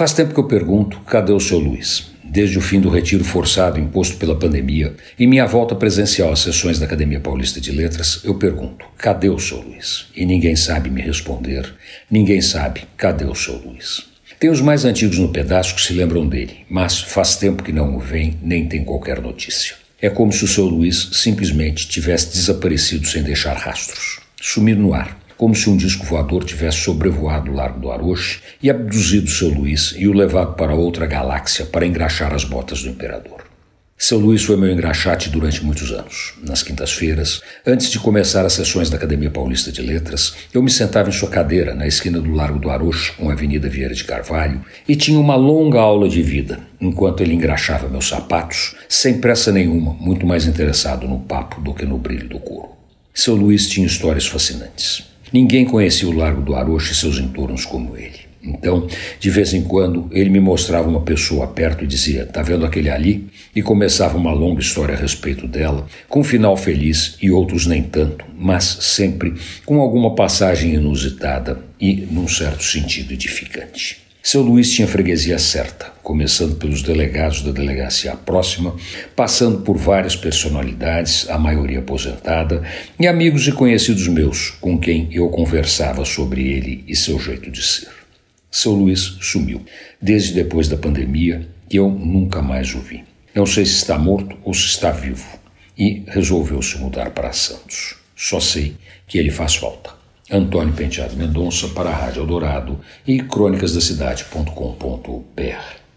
Faz tempo que eu pergunto: cadê o seu Luiz? Desde o fim do retiro forçado imposto pela pandemia e minha volta presencial às sessões da Academia Paulista de Letras, eu pergunto: cadê o seu Luiz? E ninguém sabe me responder. Ninguém sabe cadê o seu Luiz. Tem os mais antigos no pedaço que se lembram dele, mas faz tempo que não o vem nem tem qualquer notícia. É como se o seu Luiz simplesmente tivesse desaparecido sem deixar rastros, sumir no ar como se um disco voador tivesse sobrevoado o Largo do Aroche e abduzido seu Luiz e o levado para outra galáxia para engraxar as botas do imperador. Seu Luiz foi meu engraxate durante muitos anos. Nas quintas-feiras, antes de começar as sessões da Academia Paulista de Letras, eu me sentava em sua cadeira na esquina do Largo do Aroche, com a Avenida Vieira de Carvalho, e tinha uma longa aula de vida, enquanto ele engraxava meus sapatos, sem pressa nenhuma, muito mais interessado no papo do que no brilho do couro. Seu Luiz tinha histórias fascinantes. Ninguém conhecia o Largo do Arocho e seus entornos como ele. Então, de vez em quando, ele me mostrava uma pessoa perto e dizia: Tá vendo aquele ali? E começava uma longa história a respeito dela, com um final feliz e outros nem tanto, mas sempre com alguma passagem inusitada e, num certo sentido, edificante. Seu Luiz tinha freguesia certa, começando pelos delegados da delegacia próxima, passando por várias personalidades, a maioria aposentada, e amigos e conhecidos meus, com quem eu conversava sobre ele e seu jeito de ser. Seu Luiz sumiu, desde depois da pandemia, e eu nunca mais o vi. Não sei se está morto ou se está vivo, e resolveu se mudar para Santos. Só sei que ele faz falta. Antônio Penteado Mendonça para a Rádio Eldorado e crônicasdacidade.com.br.